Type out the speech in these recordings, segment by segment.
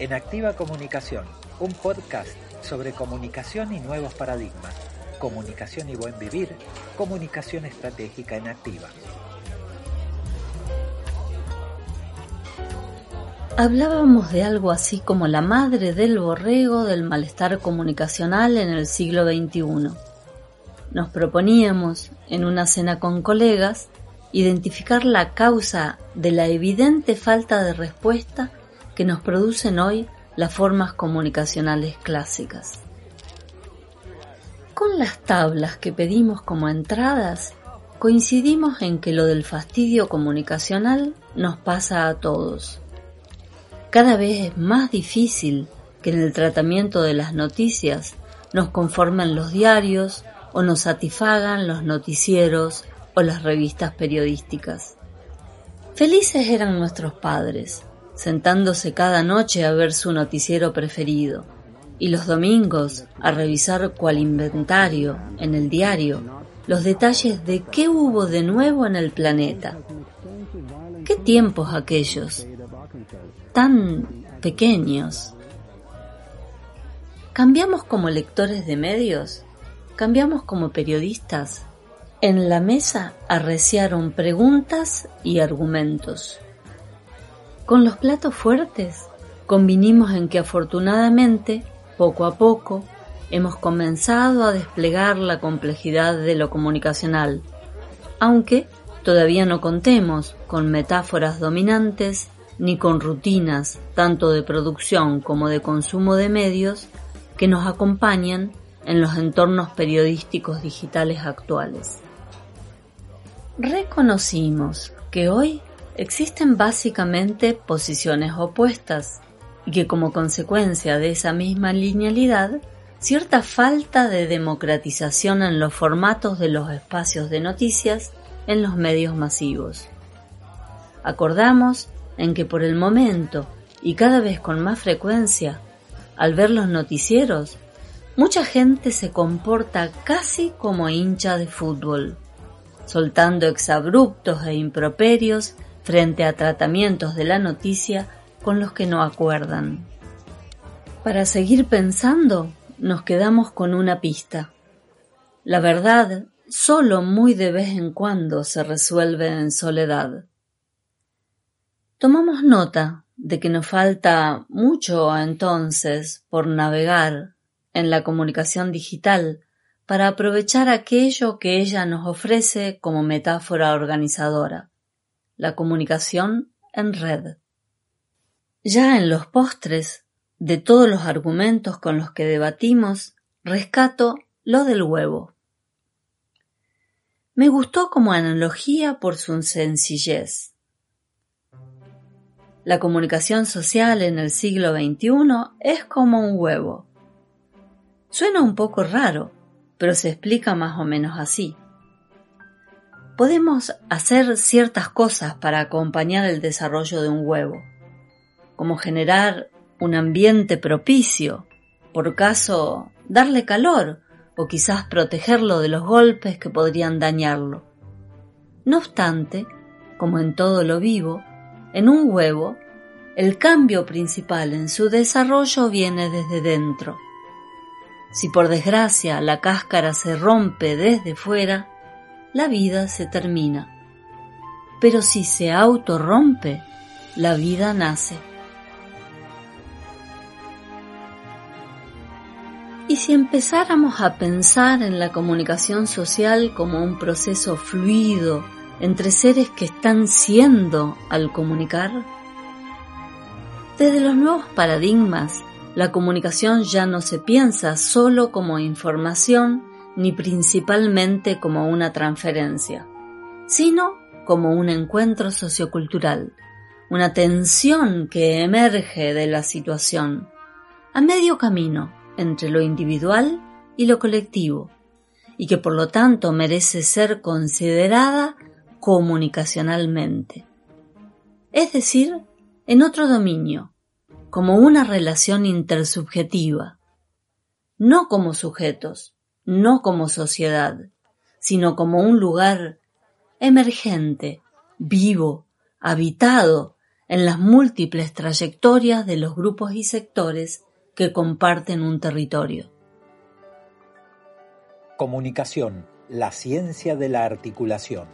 en Activa Comunicación, un podcast sobre comunicación y nuevos paradigmas, comunicación y buen vivir, comunicación estratégica en Activa. Hablábamos de algo así como la madre del borrego del malestar comunicacional en el siglo XXI. Nos proponíamos, en una cena con colegas, identificar la causa de la evidente falta de respuesta que nos producen hoy las formas comunicacionales clásicas. Con las tablas que pedimos como entradas, coincidimos en que lo del fastidio comunicacional nos pasa a todos. Cada vez es más difícil que en el tratamiento de las noticias nos conformen los diarios o nos satisfagan los noticieros o las revistas periodísticas. Felices eran nuestros padres, sentándose cada noche a ver su noticiero preferido, y los domingos a revisar cual inventario en el diario los detalles de qué hubo de nuevo en el planeta. ¿Qué tiempos aquellos? Tan pequeños. ¿Cambiamos como lectores de medios? ¿Cambiamos como periodistas? En la mesa arreciaron preguntas y argumentos. Con los platos fuertes convinimos en que afortunadamente, poco a poco, hemos comenzado a desplegar la complejidad de lo comunicacional, aunque todavía no contemos con metáforas dominantes ni con rutinas tanto de producción como de consumo de medios que nos acompañan en los entornos periodísticos digitales actuales. Reconocimos que hoy existen básicamente posiciones opuestas y que como consecuencia de esa misma linealidad, cierta falta de democratización en los formatos de los espacios de noticias en los medios masivos. Acordamos en que por el momento y cada vez con más frecuencia, al ver los noticieros, Mucha gente se comporta casi como hincha de fútbol, soltando exabruptos e improperios frente a tratamientos de la noticia con los que no acuerdan. Para seguir pensando, nos quedamos con una pista. La verdad solo muy de vez en cuando se resuelve en soledad. Tomamos nota de que nos falta mucho entonces por navegar en la comunicación digital para aprovechar aquello que ella nos ofrece como metáfora organizadora, la comunicación en red. Ya en los postres de todos los argumentos con los que debatimos, rescato lo del huevo. Me gustó como analogía por su sencillez. La comunicación social en el siglo XXI es como un huevo Suena un poco raro, pero se explica más o menos así. Podemos hacer ciertas cosas para acompañar el desarrollo de un huevo, como generar un ambiente propicio, por caso darle calor o quizás protegerlo de los golpes que podrían dañarlo. No obstante, como en todo lo vivo, en un huevo, el cambio principal en su desarrollo viene desde dentro si por desgracia la cáscara se rompe desde fuera, la vida se termina. Pero si se autorrompe, la vida nace. Y si empezáramos a pensar en la comunicación social como un proceso fluido entre seres que están siendo al comunicar, desde los nuevos paradigmas la comunicación ya no se piensa solo como información ni principalmente como una transferencia, sino como un encuentro sociocultural, una tensión que emerge de la situación, a medio camino entre lo individual y lo colectivo, y que por lo tanto merece ser considerada comunicacionalmente. Es decir, en otro dominio, como una relación intersubjetiva, no como sujetos, no como sociedad, sino como un lugar emergente, vivo, habitado, en las múltiples trayectorias de los grupos y sectores que comparten un territorio. Comunicación, la ciencia de la articulación.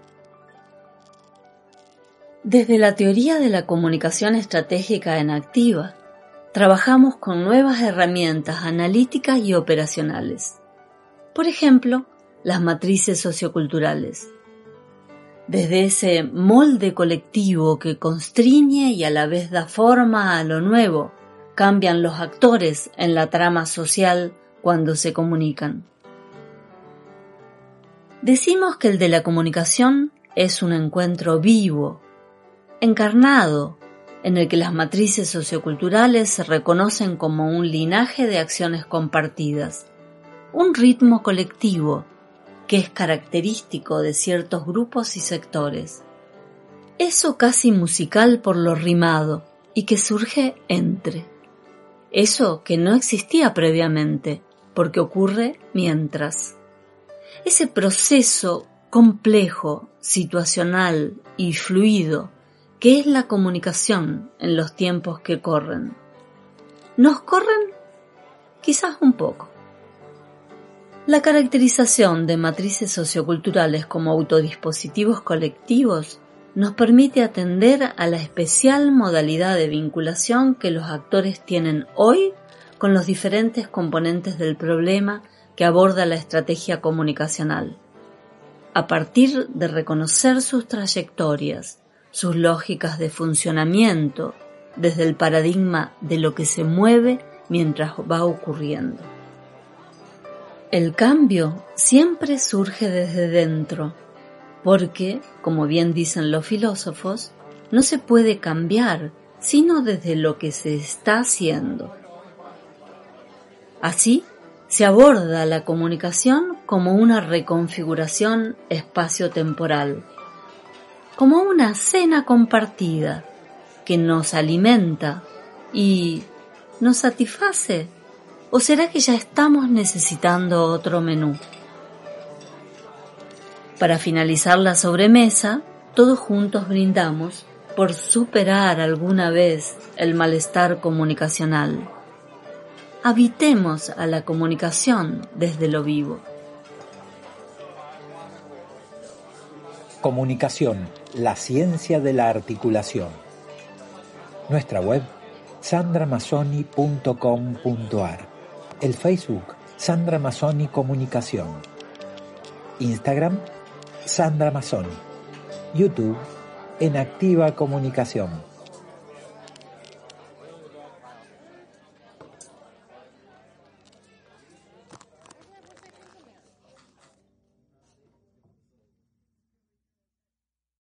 Desde la teoría de la comunicación estratégica en activa, trabajamos con nuevas herramientas analíticas y operacionales. Por ejemplo, las matrices socioculturales. Desde ese molde colectivo que constriñe y a la vez da forma a lo nuevo, cambian los actores en la trama social cuando se comunican. Decimos que el de la comunicación es un encuentro vivo, encarnado, en el que las matrices socioculturales se reconocen como un linaje de acciones compartidas, un ritmo colectivo que es característico de ciertos grupos y sectores. Eso casi musical por lo rimado y que surge entre. Eso que no existía previamente, porque ocurre mientras. Ese proceso complejo, situacional y fluido que es la comunicación en los tiempos que corren. ¿Nos corren? Quizás un poco. La caracterización de matrices socioculturales como autodispositivos colectivos nos permite atender a la especial modalidad de vinculación que los actores tienen hoy con los diferentes componentes del problema que aborda la estrategia comunicacional, a partir de reconocer sus trayectorias, sus lógicas de funcionamiento desde el paradigma de lo que se mueve mientras va ocurriendo. El cambio siempre surge desde dentro, porque, como bien dicen los filósofos, no se puede cambiar sino desde lo que se está haciendo. Así, se aborda la comunicación como una reconfiguración espacio-temporal como una cena compartida que nos alimenta y nos satisface? ¿O será que ya estamos necesitando otro menú? Para finalizar la sobremesa, todos juntos brindamos por superar alguna vez el malestar comunicacional. Habitemos a la comunicación desde lo vivo. Comunicación, la ciencia de la articulación. Nuestra web, sandramasoni.com.ar. El Facebook, Sandra Masoni Comunicación. Instagram, Sandra Masoni. YouTube, en Activa Comunicación.